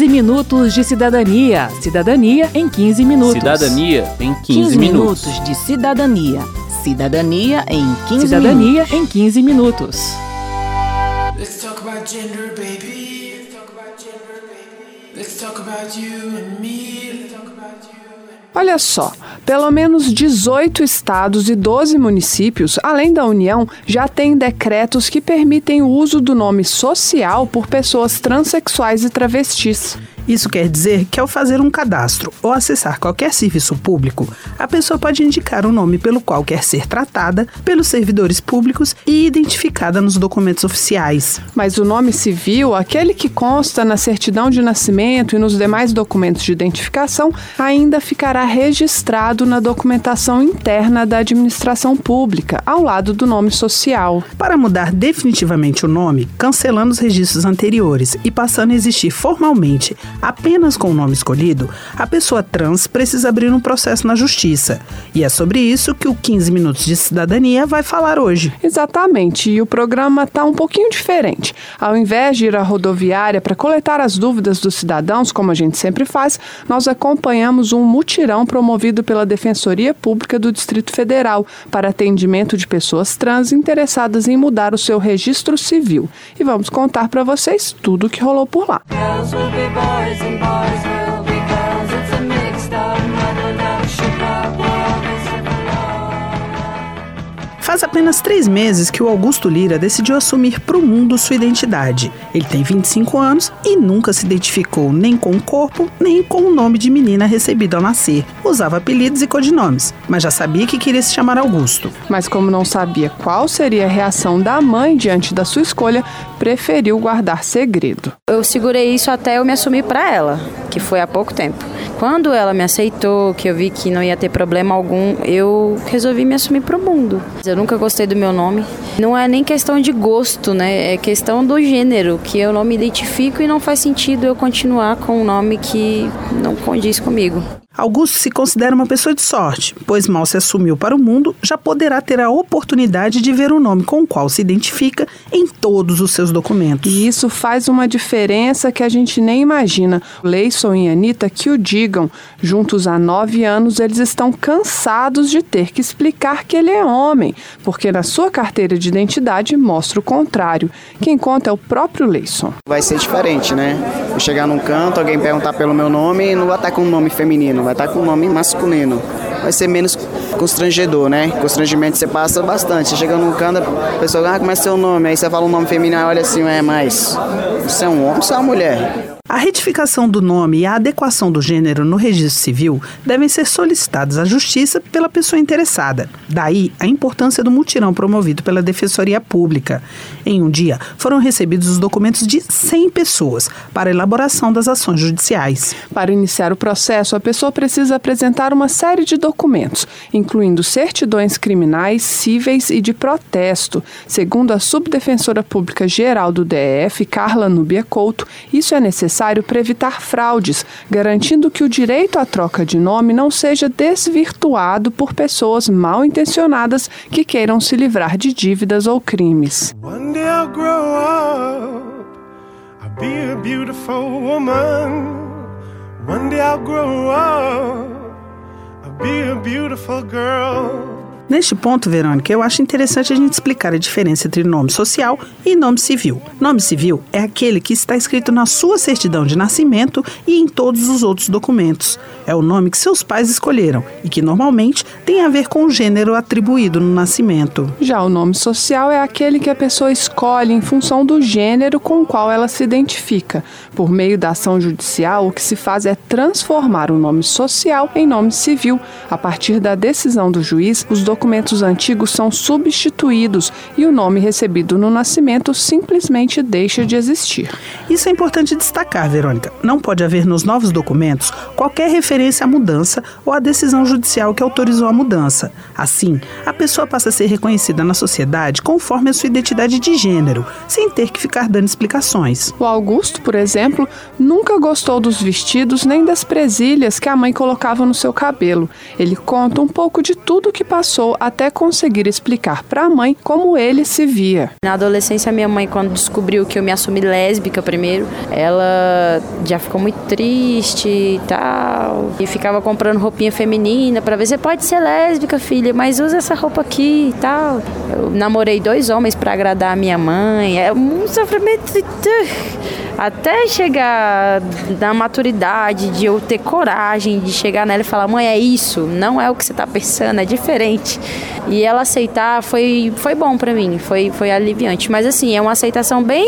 15 minutos de cidadania. Cidadania em 15 minutos. Cidadania em 15, 15 minutos. minutos de cidadania. Cidadania em 15 Cidadania em 15 minutos. Let's talk about gender, baby. Let's talk about gender, baby. Let's talk about you and me. Olha só, pelo menos 18 estados e 12 municípios, além da União, já têm decretos que permitem o uso do nome social por pessoas transexuais e travestis. Isso quer dizer que ao fazer um cadastro ou acessar qualquer serviço público, a pessoa pode indicar o nome pelo qual quer ser tratada pelos servidores públicos e identificada nos documentos oficiais. Mas o nome civil, aquele que consta na certidão de nascimento e nos demais documentos de identificação, ainda ficará registrado na documentação interna da administração pública, ao lado do nome social. Para mudar definitivamente o nome, cancelando os registros anteriores e passando a existir formalmente apenas com o nome escolhido, a pessoa trans precisa abrir um processo na justiça. E é sobre isso que o 15 Minutos de Cidadania vai falar hoje. Exatamente, e o programa está um pouquinho diferente. Ao invés de ir à rodoviária para coletar as dúvidas dos cidadãos, como a gente sempre faz, nós acompanhamos um mutirão promovido pela Defensoria Pública do Distrito Federal para atendimento de pessoas trans interessadas em mudar o seu registro civil. E vamos contar para vocês tudo o que rolou por lá. Girls will be boys and boys Faz apenas três meses que o Augusto Lira decidiu assumir para o mundo sua identidade. Ele tem 25 anos e nunca se identificou nem com o corpo, nem com o nome de menina recebido ao nascer. Usava apelidos e codinomes, mas já sabia que queria se chamar Augusto. Mas como não sabia qual seria a reação da mãe diante da sua escolha, preferiu guardar segredo. Eu segurei isso até eu me assumir para ela, que foi há pouco tempo. Quando ela me aceitou, que eu vi que não ia ter problema algum, eu resolvi me assumir pro mundo. Eu nunca gostei do meu nome. Não é nem questão de gosto, né? É questão do gênero, que eu não me identifico e não faz sentido eu continuar com um nome que não condiz comigo. Augusto se considera uma pessoa de sorte, pois mal se assumiu para o mundo, já poderá ter a oportunidade de ver o nome com o qual se identifica em todos os seus documentos. E isso faz uma diferença que a gente nem imagina. Leison e Anitta que o digam. Juntos há nove anos, eles estão cansados de ter que explicar que ele é homem, porque na sua carteira de identidade mostra o contrário. Quem conta é o próprio Leison. Vai ser diferente, né? Eu chegar num canto, alguém perguntar pelo meu nome, não vai estar com um nome feminino, vai estar com um nome masculino. Vai ser menos constrangedor, né? Constrangimento você passa bastante. Você chega num canto, a pessoa, ah, como é seu nome? Aí você fala um nome feminino, olha assim, é, mas você é um homem ou você é uma mulher? A retificação do nome e a adequação do gênero no registro civil devem ser solicitados à Justiça pela pessoa interessada. Daí a importância do mutirão promovido pela Defensoria Pública. Em um dia, foram recebidos os documentos de 100 pessoas para elaboração das ações judiciais. Para iniciar o processo, a pessoa precisa apresentar uma série de documentos, incluindo certidões criminais, cíveis e de protesto. Segundo a Subdefensora Pública Geral do DF, Carla Núbia Couto, isso é necessário para evitar fraudes, garantindo que o direito à troca de nome não seja desvirtuado por pessoas mal intencionadas que queiram se livrar de dívidas ou crimes. One day I'll grow up. I'll be a beautiful girl. Neste ponto, Verônica, eu acho interessante a gente explicar a diferença entre nome social e nome civil. Nome civil é aquele que está escrito na sua certidão de nascimento e em todos os outros documentos. É o nome que seus pais escolheram e que normalmente tem a ver com o gênero atribuído no nascimento. Já o nome social é aquele que a pessoa escolhe em função do gênero com o qual ela se identifica. Por meio da ação judicial, o que se faz é transformar o nome social em nome civil. A partir da decisão do juiz, os documentos antigos são substituídos e o nome recebido no nascimento simplesmente deixa de existir. Isso é importante destacar, Verônica. Não pode haver nos novos documentos qualquer referência à mudança ou à decisão judicial que autorizou a mudança. Assim, a pessoa passa a ser reconhecida na sociedade conforme a sua identidade de gênero, sem ter que ficar dando explicações. O Augusto, por exemplo, nunca gostou dos vestidos nem das presilhas que a mãe colocava no seu cabelo. Ele conta um pouco de tudo o que passou passou até conseguir explicar para a mãe como ele se via. Na adolescência, minha mãe, quando descobriu que eu me assumi lésbica primeiro, ela já ficou muito triste e tal. E ficava comprando roupinha feminina para ver se pode ser lésbica, filha, mas usa essa roupa aqui e tal. Eu namorei dois homens para agradar a minha mãe. É um sofrimento. Até chegar na maturidade de eu ter coragem de chegar nela e falar: mãe, é isso, não é o que você tá pensando, é diferente. E ela aceitar foi, foi bom para mim, foi, foi aliviante. Mas assim, é uma aceitação bem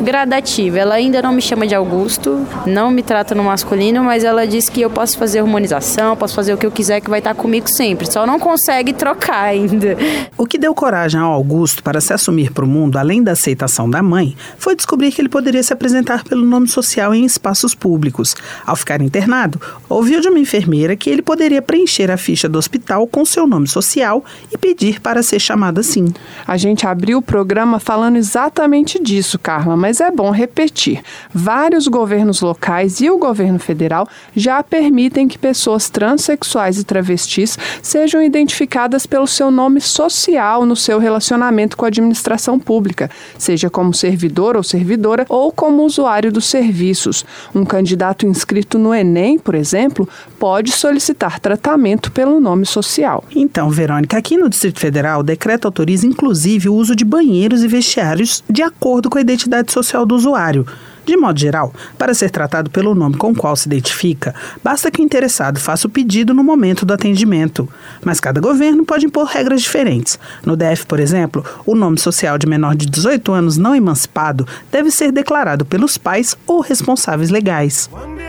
gradativa. Ela ainda não me chama de Augusto, não me trata no masculino, mas ela diz que eu posso fazer hormonização, posso fazer o que eu quiser, que vai estar comigo sempre. Só não consegue trocar ainda. O que deu coragem ao Augusto para se assumir para o mundo, além da aceitação da mãe, foi descobrir que ele poderia se apresentar pelo nome social em espaços públicos. Ao ficar internado, ouviu de uma enfermeira que ele poderia preencher a ficha do hospital com seu nome social e pedir para ser chamado assim. A gente abriu o programa falando exatamente disso, Carla, mas é bom repetir. Vários governos locais e o governo federal já permitem que pessoas transexuais e travestis sejam identificadas pelo seu nome social no seu relacionamento com a administração pública, seja como servidor ou servidora ou como usuário dos serviços. Um candidato inscrito no Enem, por exemplo, pode solicitar tratamento pelo nome social. Então, Verônica, aqui no Distrito Federal, o decreto autoriza inclusive o uso de banheiros e vestiários de acordo com a identidade social do usuário. De modo geral, para ser tratado pelo nome com o qual se identifica, basta que o interessado faça o pedido no momento do atendimento. Mas cada governo pode impor regras diferentes. No DF, por exemplo, o nome social de menor de 18 anos não emancipado deve ser declarado pelos pais ou responsáveis legais. One day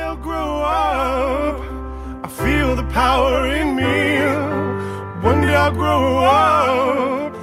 I'll grow up.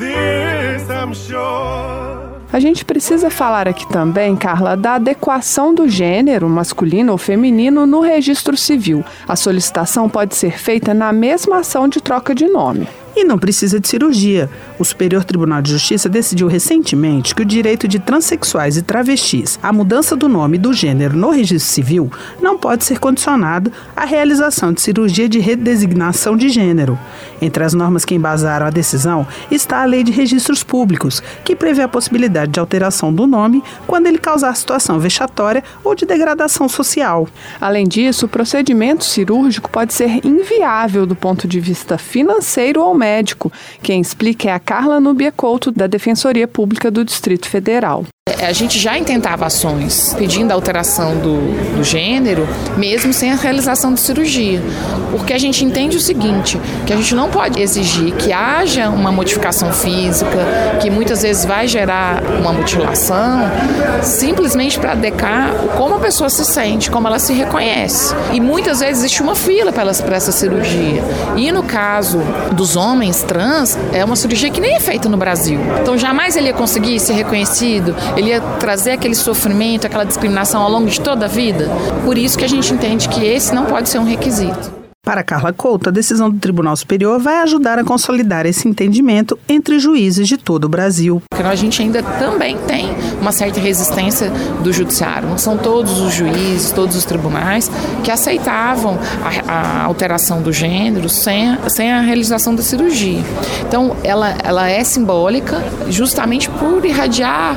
This I'm sure. A gente precisa falar aqui também, Carla, da adequação do gênero, masculino ou feminino, no registro civil. A solicitação pode ser feita na mesma ação de troca de nome. E não precisa de cirurgia. O Superior Tribunal de Justiça decidiu recentemente que o direito de transexuais e travestis à mudança do nome e do gênero no registro civil não pode ser condicionado à realização de cirurgia de redesignação de gênero. Entre as normas que embasaram a decisão está a Lei de Registros Públicos, que prevê a possibilidade de alteração do nome quando ele causar situação vexatória ou de degradação social. Além disso, o procedimento cirúrgico pode ser inviável do ponto de vista financeiro ou médico. Quem explica é a Carla Nubia Couto, da Defensoria Pública do Distrito Federal. A gente já intentava ações pedindo a alteração do, do gênero, mesmo sem a realização de cirurgia. Porque a gente entende o seguinte, que a gente não pode exigir que haja uma modificação física, que muitas vezes vai gerar uma mutilação, simplesmente para adequar como a pessoa se sente, como ela se reconhece. E muitas vezes existe uma fila para essa cirurgia. E no caso dos homens trans, é uma cirurgia que nem é feita no Brasil. Então jamais ele ia conseguir ser reconhecido, ele ia trazer aquele sofrimento, aquela discriminação ao longo de toda a vida. Por isso que a gente entende que esse não pode ser um requisito. Para Carla Couto, a decisão do Tribunal Superior vai ajudar a consolidar esse entendimento entre juízes de todo o Brasil. Porque a gente ainda também tem uma certa resistência do judiciário. Não são todos os juízes, todos os tribunais que aceitavam a, a alteração do gênero sem, a- sem a realização da cirurgia. Então, ela, ela é simbólica justamente por irradiar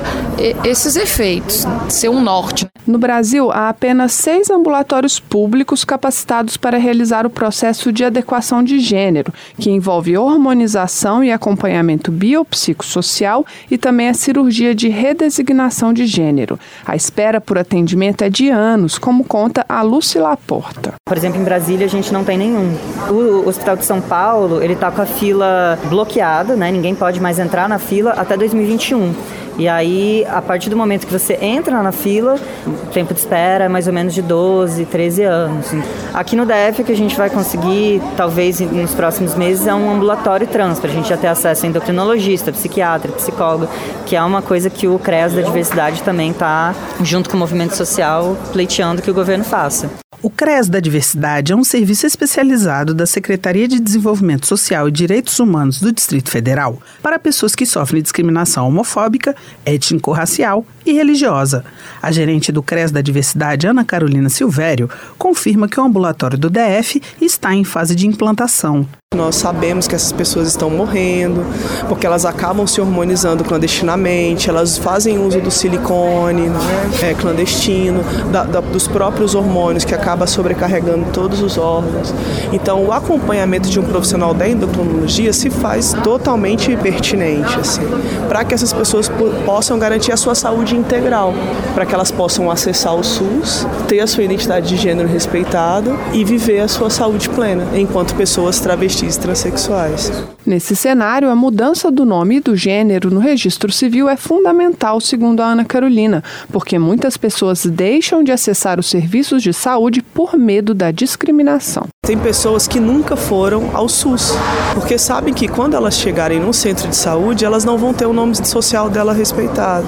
esses efeitos, ser um norte. né? No Brasil, há apenas seis ambulatórios públicos capacitados para realizar o processo de adequação de gênero, que envolve hormonização e acompanhamento biopsicossocial e também a cirurgia de redesignação de gênero. A espera por atendimento é de anos, como conta a Lucy Laporta. Por exemplo, em Brasília a gente não tem nenhum. O Hospital de São Paulo, ele tá com a fila bloqueada, né? Ninguém pode mais entrar na fila até 2021. E aí, a partir do momento que você entra na fila, o tempo de espera é mais ou menos de 12, 13 anos. Aqui no DF, que a gente vai conseguir, talvez nos próximos meses, é um ambulatório trans, para a gente já ter acesso a endocrinologista, psiquiatra, psicólogo, que é uma coisa que o CREAS da diversidade também está, junto com o movimento social, pleiteando que o governo faça. O CRES da Diversidade é um serviço especializado da Secretaria de Desenvolvimento Social e Direitos Humanos do Distrito Federal para pessoas que sofrem discriminação homofóbica, étnico-racial e religiosa. A gerente do CRES da Diversidade, Ana Carolina Silvério, confirma que o ambulatório do DF está em fase de implantação. Nós sabemos que essas pessoas estão morrendo, porque elas acabam se hormonizando clandestinamente, elas fazem uso do silicone né, é, clandestino, da, da, dos próprios hormônios, que acaba sobrecarregando todos os órgãos. Então, o acompanhamento de um profissional da endocrinologia se faz totalmente pertinente, assim, para que essas pessoas possam garantir a sua saúde integral, para que elas possam acessar o SUS, ter a sua identidade de gênero respeitada e viver a sua saúde plena, enquanto pessoas travestis transexuais. Nesse cenário, a mudança do nome e do gênero no registro civil é fundamental, segundo a Ana Carolina, porque muitas pessoas deixam de acessar os serviços de saúde por medo da discriminação. Tem pessoas que nunca foram ao SUS, porque sabem que quando elas chegarem num centro de saúde, elas não vão ter o nome social dela respeitado.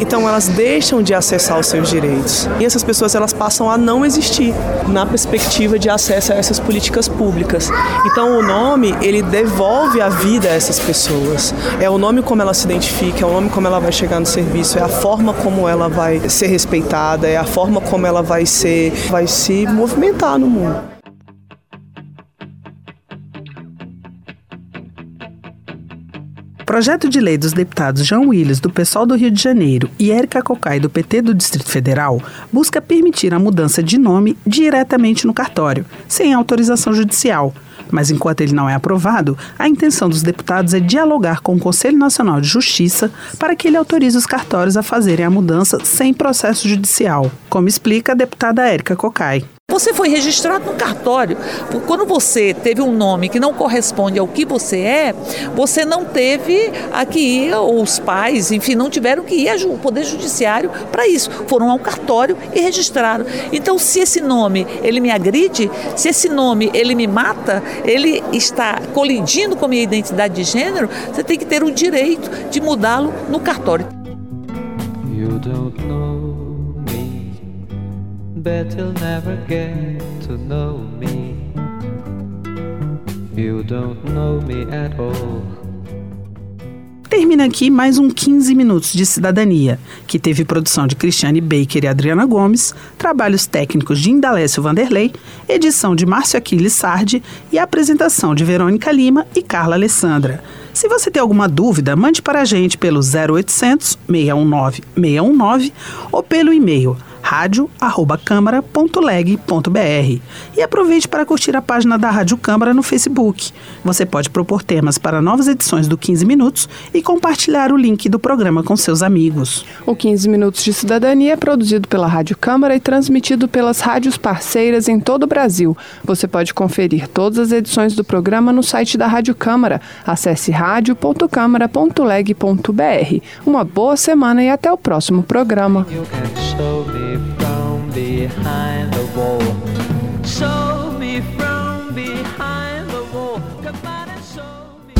Então elas deixam de acessar os seus direitos. E essas pessoas elas passam a não existir na perspectiva de acesso a essas políticas públicas. Então o nome, ele devolve a vida a essas pessoas. É o nome como ela se identifica, é o nome como ela vai chegar no serviço, é a forma como ela vai ser respeitada, é a forma como ela vai ser, vai se movimentar no mundo. Projeto de lei dos deputados João Willis, do PSOL do Rio de Janeiro, e Érica Cocai, do PT do Distrito Federal, busca permitir a mudança de nome diretamente no cartório, sem autorização judicial. Mas enquanto ele não é aprovado, a intenção dos deputados é dialogar com o Conselho Nacional de Justiça para que ele autorize os cartórios a fazerem a mudança sem processo judicial, como explica a deputada Érica Cocai. Você foi registrado no cartório. Quando você teve um nome que não corresponde ao que você é, você não teve a que ir, ou os pais, enfim, não tiveram que ir ao Poder Judiciário para isso. Foram ao cartório e registraram. Então, se esse nome ele me agride, se esse nome ele me mata, ele está colidindo com a minha identidade de gênero, você tem que ter o direito de mudá-lo no cartório. You don't know bet you'll never get to know me. You don't know me at all. Termina aqui mais um 15 minutos de cidadania, que teve produção de Cristiane Baker e Adriana Gomes, trabalhos técnicos de Indalécio Vanderlei, edição de Márcio Aquiles Sardi e apresentação de Verônica Lima e Carla Alessandra. Se você tem alguma dúvida, mande para a gente pelo 0800 619 619 ou pelo e-mail radio@câmara.leg.br. E aproveite para curtir a página da Rádio Câmara no Facebook. Você pode propor temas para novas edições do 15 Minutos e compartilhar o link do programa com seus amigos. O 15 Minutos de Cidadania é produzido pela Rádio Câmara e transmitido pelas rádios parceiras em todo o Brasil. Você pode conferir todas as edições do programa no site da Rádio Câmara. Acesse radio.câmara.leg.br. Uma boa semana e até o próximo programa. Show me from behind the wall. Show me from behind the wall. Come on and show me.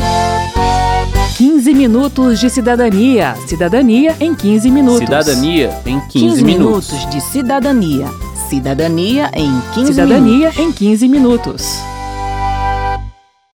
15 minutos de cidadania. Cidadania em 15 minutos. Cidadania em 15, 15 minutos. minutos de cidadania. Cidadania em 15 Cidadania em 15 minutos.